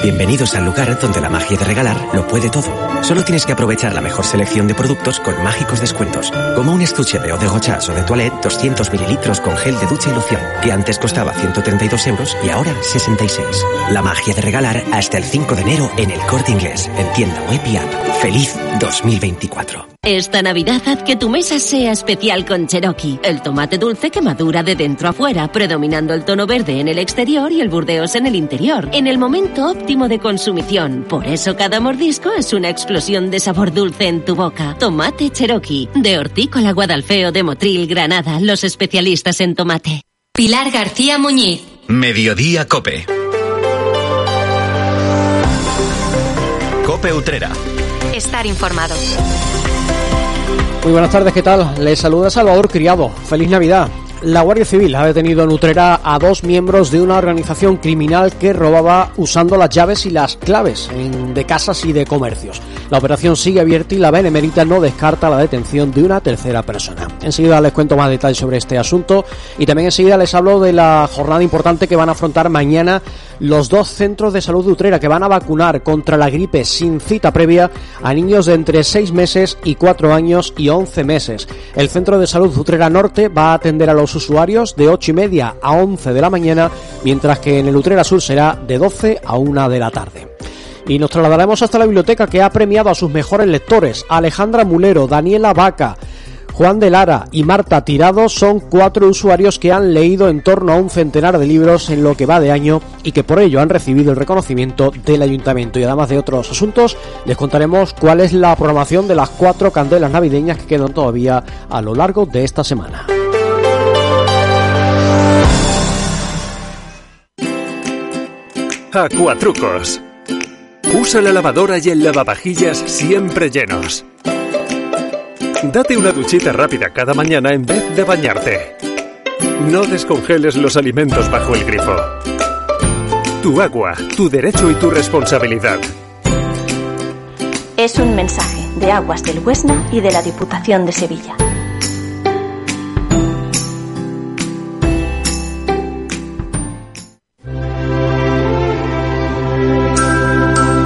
Bienvenidos al lugar donde la magia de regalar lo puede todo. Solo tienes que aprovechar la mejor selección de productos con mágicos descuentos, como un estuche de eau de gochas o de toilette 200 mililitros con gel de ducha y loción, que antes costaba 132 euros y ahora 66. La magia de regalar hasta el 5 de enero en el Corte Inglés, en tienda web y app. ¡Feliz 2024! Esta Navidad haz que tu mesa sea especial con Cherokee, el tomate dulce que madura de dentro a fuera, predominando el tono verde en el exterior y el burdeos en el interior, en el momento óptimo de consumición. Por eso cada mordisco es una explosión de sabor dulce en tu boca. Tomate Cherokee, de Hortícola Guadalfeo de Motril, Granada, los especialistas en tomate. Pilar García Muñiz. Mediodía Cope. Cope Utrera. Estar informado. Muy buenas tardes, ¿qué tal? Les saluda Salvador Criado. Feliz Navidad. La Guardia Civil ha detenido en Utrera a dos miembros de una organización criminal que robaba usando las llaves y las claves de casas y de comercios. La operación sigue abierta y la Benemérita no descarta la detención de una tercera persona. Enseguida les cuento más detalles sobre este asunto y también enseguida les hablo de la jornada importante que van a afrontar mañana los dos centros de salud de Utrera que van a vacunar contra la gripe sin cita previa a niños de entre 6 meses y 4 años y 11 meses. El centro de salud Utrera Norte va a atender a los usuarios de 8 y media a 11 de la mañana, mientras que en el Utrera Sur será de 12 a 1 de la tarde. Y nos trasladaremos hasta la biblioteca que ha premiado a sus mejores lectores, Alejandra Mulero, Daniela Vaca, Juan de Lara y Marta Tirado son cuatro usuarios que han leído en torno a un centenar de libros en lo que va de año y que por ello han recibido el reconocimiento del ayuntamiento. Y además de otros asuntos, les contaremos cuál es la programación de las cuatro candelas navideñas que quedan todavía a lo largo de esta semana. Acuatrucos. Usa la lavadora y el lavavajillas siempre llenos. Date una duchita rápida cada mañana en vez de bañarte. No descongeles los alimentos bajo el grifo. Tu agua, tu derecho y tu responsabilidad. Es un mensaje de Aguas del Huesna y de la Diputación de Sevilla.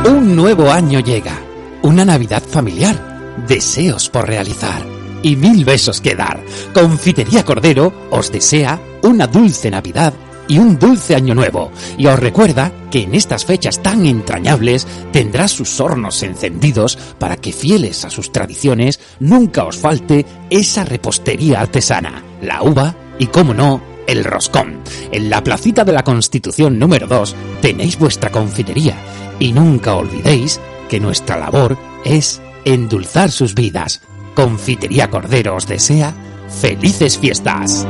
Un nuevo año llega, una Navidad familiar, deseos por realizar y mil besos que dar. Confitería Cordero os desea una dulce Navidad y un dulce año nuevo. Y os recuerda que en estas fechas tan entrañables tendrá sus hornos encendidos para que fieles a sus tradiciones nunca os falte esa repostería artesana, la uva y, como no, el roscón. En la placita de la Constitución número 2 tenéis vuestra confitería y nunca olvidéis que nuestra labor es endulzar sus vidas. Confitería Cordero os desea felices fiestas.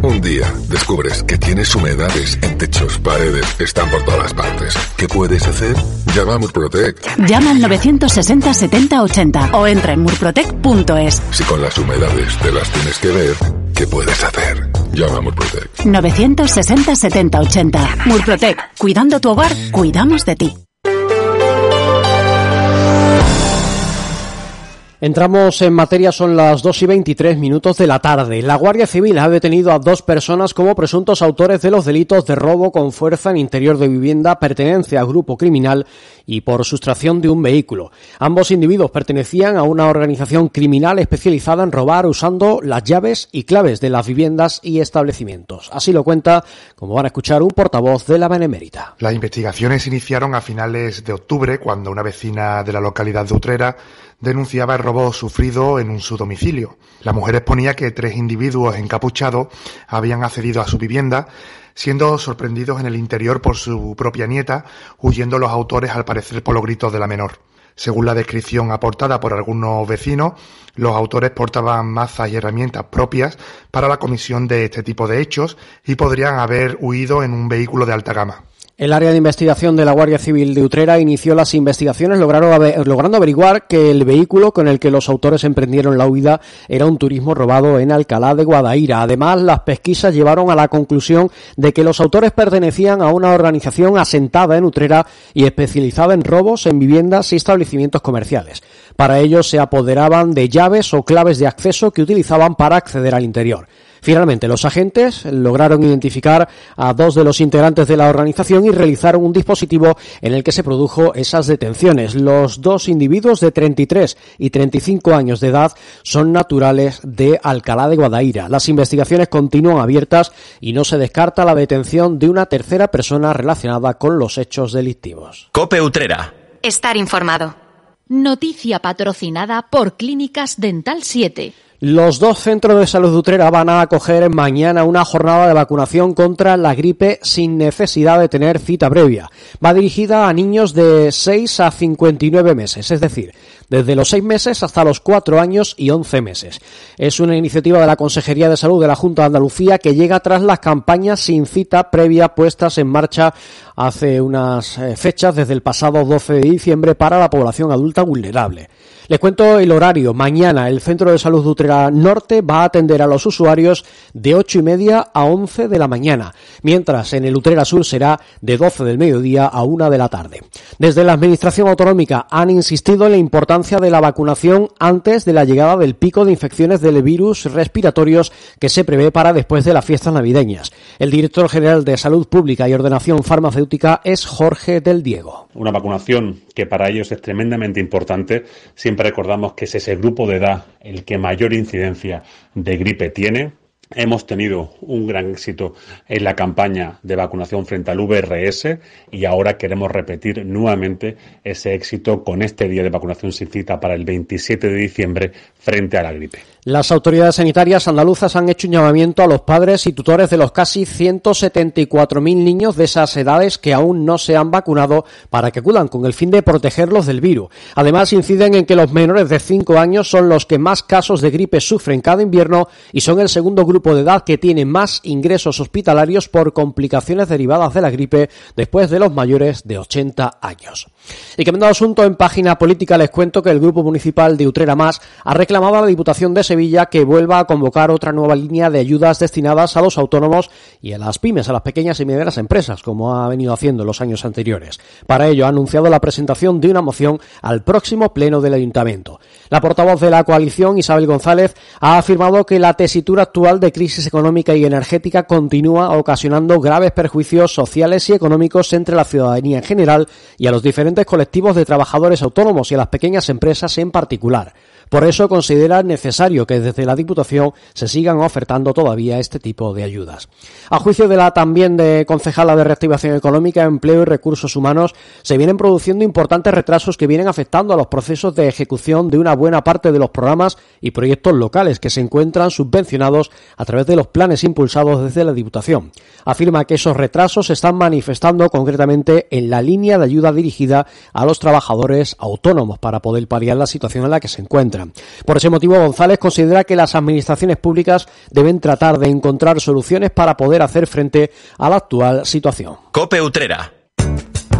Un día descubres que tienes humedades en techos, paredes, están por todas partes. ¿Qué puedes hacer? Llama a Murprotec. Llama al 960 70 80 o entra en murprotec.es. Si con las humedades te las tienes que ver, ¿qué puedes hacer? Llama a Murprotec. 960 70 80. Murprotec. Cuidando tu hogar, cuidamos de ti. Entramos en materia, son las 2 y 23 minutos de la tarde. La Guardia Civil ha detenido a dos personas como presuntos autores de los delitos de robo con fuerza en interior de vivienda, pertenencia a grupo criminal y por sustracción de un vehículo. Ambos individuos pertenecían a una organización criminal especializada en robar usando las llaves y claves de las viviendas y establecimientos. Así lo cuenta, como van a escuchar, un portavoz de la Benemérita. Las investigaciones iniciaron a finales de octubre cuando una vecina de la localidad de Utrera denunciaba el robo sufrido en su domicilio. La mujer exponía que tres individuos encapuchados habían accedido a su vivienda, siendo sorprendidos en el interior por su propia nieta, huyendo los autores al parecer por los gritos de la menor. Según la descripción aportada por algunos vecinos, los autores portaban mazas y herramientas propias para la comisión de este tipo de hechos y podrían haber huido en un vehículo de alta gama. El área de investigación de la Guardia Civil de Utrera inició las investigaciones logrando averiguar que el vehículo con el que los autores emprendieron la huida era un turismo robado en Alcalá de Guadaira. Además, las pesquisas llevaron a la conclusión de que los autores pertenecían a una organización asentada en Utrera y especializada en robos en viviendas y establecimientos comerciales. Para ello se apoderaban de llaves o claves de acceso que utilizaban para acceder al interior. Finalmente, los agentes lograron identificar a dos de los integrantes de la organización y realizaron un dispositivo en el que se produjo esas detenciones. Los dos individuos de 33 y 35 años de edad son naturales de Alcalá de Guadaira. Las investigaciones continúan abiertas y no se descarta la detención de una tercera persona relacionada con los hechos delictivos. Cope Utrera. Estar informado. Noticia patrocinada por Clínicas Dental 7. Los dos centros de salud de Utrera van a acoger mañana una jornada de vacunación contra la gripe sin necesidad de tener cita previa. Va dirigida a niños de 6 a 59 meses, es decir, desde los 6 meses hasta los 4 años y 11 meses. Es una iniciativa de la Consejería de Salud de la Junta de Andalucía que llega tras las campañas sin cita previa puestas en marcha hace unas eh, fechas desde el pasado 12 de diciembre para la población adulta vulnerable. Les cuento el horario. Mañana el Centro de Salud de Utrera Norte va a atender a los usuarios de 8 y media a 11 de la mañana, mientras en el Utrera Sur será de 12 del mediodía a 1 de la tarde. Desde la Administración Autonómica han insistido en la importancia de la vacunación antes de la llegada del pico de infecciones del virus respiratorios que se prevé para después de las fiestas navideñas. El director general de Salud Pública y Ordenación Farmacéutica es Jorge del Diego. Una vacunación que para ellos es tremendamente importante. Siempre recordamos que es ese grupo de edad el que mayor incidencia de gripe tiene. Hemos tenido un gran éxito en la campaña de vacunación frente al VRS y ahora queremos repetir nuevamente ese éxito con este día de vacunación sin cita para el 27 de diciembre frente a la gripe. Las autoridades sanitarias andaluzas han hecho un llamamiento a los padres y tutores de los casi 174.000 niños de esas edades que aún no se han vacunado para que acudan con el fin de protegerlos del virus. Además, inciden en que los menores de 5 años son los que más casos de gripe sufren cada invierno y son el segundo grupo de edad que tiene más ingresos hospitalarios por complicaciones derivadas de la gripe después de los mayores de 80 años. Y cambiando de asunto, en página política les cuento que el Grupo Municipal de Utrera Más ha reclamado a la Diputación de Sevilla que vuelva a convocar otra nueva línea de ayudas destinadas a los autónomos y a las pymes, a las pequeñas y medianas empresas, como ha venido haciendo en los años anteriores. Para ello ha anunciado la presentación de una moción al próximo pleno del Ayuntamiento. La portavoz de la coalición, Isabel González, ha afirmado que la tesitura actual de crisis económica y energética continúa ocasionando graves perjuicios sociales y económicos entre la ciudadanía en general y a los diferentes colectivos de trabajadores autónomos y a las pequeñas empresas en particular. Por eso considera necesario que desde la Diputación se sigan ofertando todavía este tipo de ayudas. A juicio de la también concejala de reactivación económica, empleo y recursos humanos, se vienen produciendo importantes retrasos que vienen afectando a los procesos de ejecución de una buena parte de los programas y proyectos locales que se encuentran subvencionados a través de los planes impulsados desde la Diputación. Afirma que esos retrasos se están manifestando concretamente en la línea de ayuda dirigida a los trabajadores autónomos para poder paliar la situación en la que se encuentran. Por ese motivo, González considera que las administraciones públicas deben tratar de encontrar soluciones para poder hacer frente a la actual situación.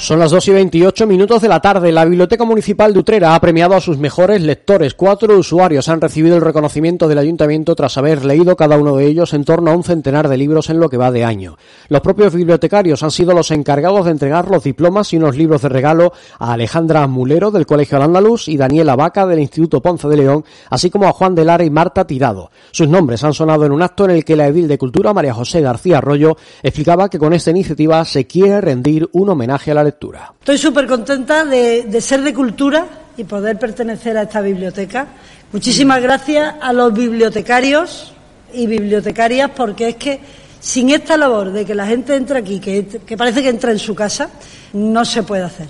Son las 2 y 28 minutos de la tarde. La Biblioteca Municipal de Utrera ha premiado a sus mejores lectores. Cuatro usuarios han recibido el reconocimiento del ayuntamiento tras haber leído cada uno de ellos en torno a un centenar de libros en lo que va de año. Los propios bibliotecarios han sido los encargados de entregar los diplomas y unos libros de regalo a Alejandra Mulero del Colegio Al Andaluz y Daniela Vaca del Instituto Ponce de León, así como a Juan de Lara y Marta Tirado. Sus nombres han sonado en un acto en el que la edil de Cultura, María José García Arroyo, explicaba que con esta iniciativa se quiere rendir un homenaje a la Estoy súper contenta de, ser de cultura y poder pertenecer a esta biblioteca. Muchísimas gracias a los bibliotecarios y bibliotecarias porque es que sin esta labor de que la gente entre aquí, que, que parece que entra en su casa, no se puede hacer.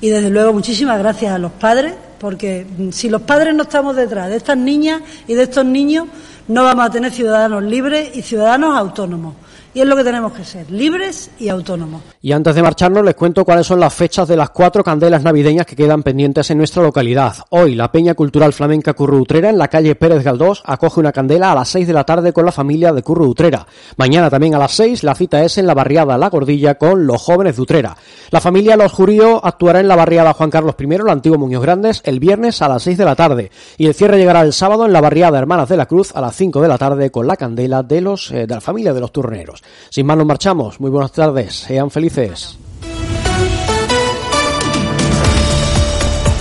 Y desde luego muchísimas gracias a los padres porque si los padres no estamos detrás de estas niñas y de estos niños, no vamos a tener ciudadanos libres y ciudadanos autónomos. Y es lo que tenemos que ser, libres y autónomos. Y antes de marcharnos les cuento cuáles son las fechas de las cuatro candelas navideñas que quedan pendientes en nuestra localidad. Hoy la Peña Cultural Flamenca Curro Utrera en la calle Pérez Galdós acoge una candela a las seis de la tarde con la familia de Curro Utrera. Mañana también a las seis la cita es en la barriada La Gordilla con los jóvenes de Utrera. La familia Los Juríos actuará en la barriada Juan Carlos I, el antiguo Muñoz Grandes, el viernes a las seis de la tarde. Y el cierre llegará el sábado en la barriada Hermanas de la Cruz a las cinco de la tarde con la candela de, los, eh, de la familia de los turneros. Sin más nos marchamos. Muy buenas tardes. Sean felices.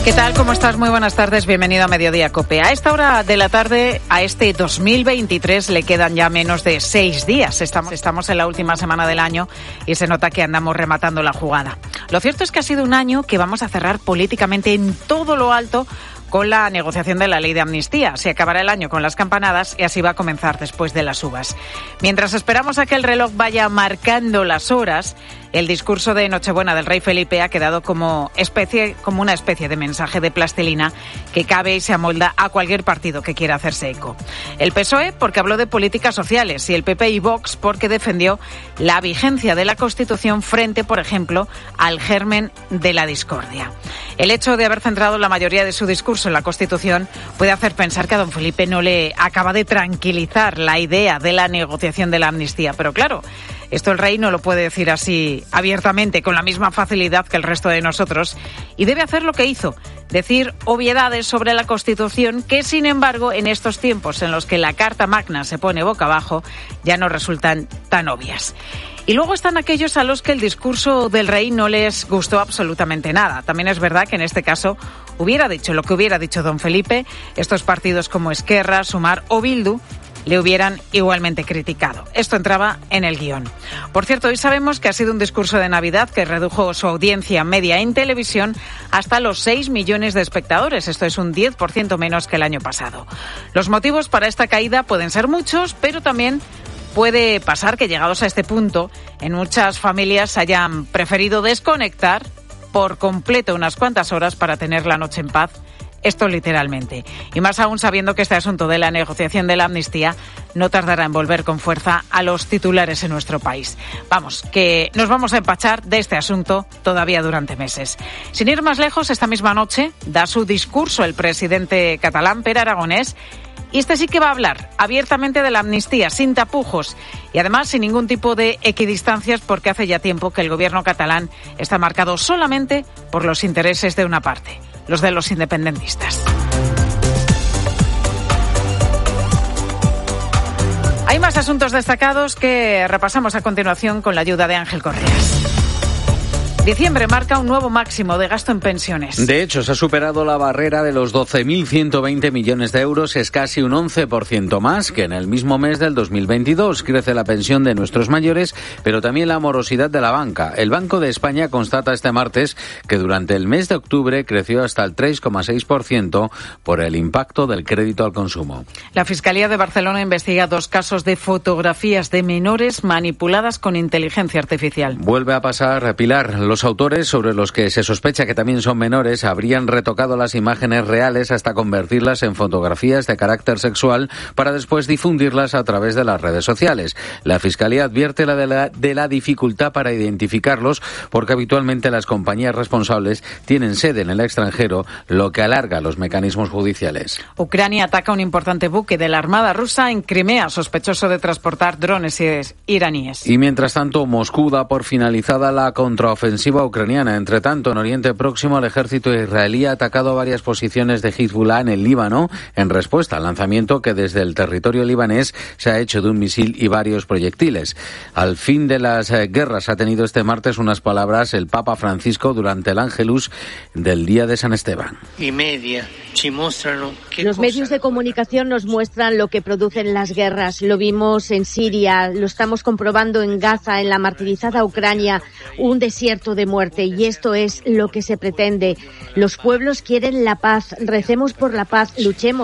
¿Qué tal? ¿Cómo estás? Muy buenas tardes. Bienvenido a Mediodía Cope. A esta hora de la tarde, a este 2023, le quedan ya menos de seis días. Estamos, estamos en la última semana del año y se nota que andamos rematando la jugada. Lo cierto es que ha sido un año que vamos a cerrar políticamente en todo lo alto con la negociación de la ley de amnistía. Se acabará el año con las campanadas y así va a comenzar después de las uvas. Mientras esperamos a que el reloj vaya marcando las horas, el discurso de Nochebuena del rey Felipe ha quedado como, especie, como una especie de mensaje de plastilina que cabe y se amolda a cualquier partido que quiera hacerse eco. El PSOE porque habló de políticas sociales y el PP y Vox porque defendió la vigencia de la Constitución frente, por ejemplo, al germen de la discordia. El hecho de haber centrado la mayoría de su discurso en la Constitución puede hacer pensar que a don Felipe no le acaba de tranquilizar la idea de la negociación de la amnistía. Pero claro, esto el rey no lo puede decir así abiertamente, con la misma facilidad que el resto de nosotros, y debe hacer lo que hizo, decir obviedades sobre la Constitución que, sin embargo, en estos tiempos en los que la Carta Magna se pone boca abajo, ya no resultan tan obvias. Y luego están aquellos a los que el discurso del rey no les gustó absolutamente nada. También es verdad que en este caso hubiera dicho lo que hubiera dicho don Felipe, estos partidos como Esquerra, Sumar o Bildu le hubieran igualmente criticado. Esto entraba en el guion. Por cierto, hoy sabemos que ha sido un discurso de Navidad que redujo su audiencia media en televisión hasta los 6 millones de espectadores. Esto es un 10% menos que el año pasado. Los motivos para esta caída pueden ser muchos, pero también puede pasar que llegados a este punto, en muchas familias hayan preferido desconectar por completo unas cuantas horas para tener la noche en paz esto literalmente. Y más aún sabiendo que este asunto de la negociación de la amnistía no tardará en volver con fuerza a los titulares en nuestro país. Vamos, que nos vamos a empachar de este asunto todavía durante meses. Sin ir más lejos, esta misma noche da su discurso el presidente catalán, Per Aragonés, y este sí que va a hablar abiertamente de la amnistía, sin tapujos y además sin ningún tipo de equidistancias, porque hace ya tiempo que el gobierno catalán está marcado solamente por los intereses de una parte los de los independentistas. Hay más asuntos destacados que repasamos a continuación con la ayuda de Ángel Correas. Diciembre marca un nuevo máximo de gasto en pensiones. De hecho, se ha superado la barrera de los 12.120 millones de euros. Es casi un 11% más que en el mismo mes del 2022. Crece la pensión de nuestros mayores, pero también la morosidad de la banca. El Banco de España constata este martes que durante el mes de octubre creció hasta el 3,6% por el impacto del crédito al consumo. La Fiscalía de Barcelona investiga dos casos de fotografías de menores manipuladas con inteligencia artificial. Vuelve a pasar, Pilar, los autores, sobre los que se sospecha que también son menores, habrían retocado las imágenes reales hasta convertirlas en fotografías de carácter sexual para después difundirlas a través de las redes sociales. La Fiscalía advierte la de, la, de la dificultad para identificarlos porque habitualmente las compañías responsables tienen sede en el extranjero, lo que alarga los mecanismos judiciales. Ucrania ataca un importante buque de la Armada rusa en Crimea, sospechoso de transportar drones iraníes. Y mientras tanto, Moscú da por finalizada la contraofensiva ofensiva ucraniana. Entre tanto, en Oriente Próximo, el ejército israelí ha atacado varias posiciones de Hezbollah en el Líbano en respuesta al lanzamiento que desde el territorio libanés se ha hecho de un misil y varios proyectiles. Al fin de las eh, guerras ha tenido este martes unas palabras el Papa Francisco durante el Ángelus del día de San Esteban. Y media Los medios de comunicación nos muestran lo que producen las guerras. Lo vimos en Siria, lo estamos comprobando en Gaza, en la martirizada Ucrania, un desierto de muerte. Y esto es lo que se pretende. Los pueblos quieren la paz. Recemos por la paz, luchemos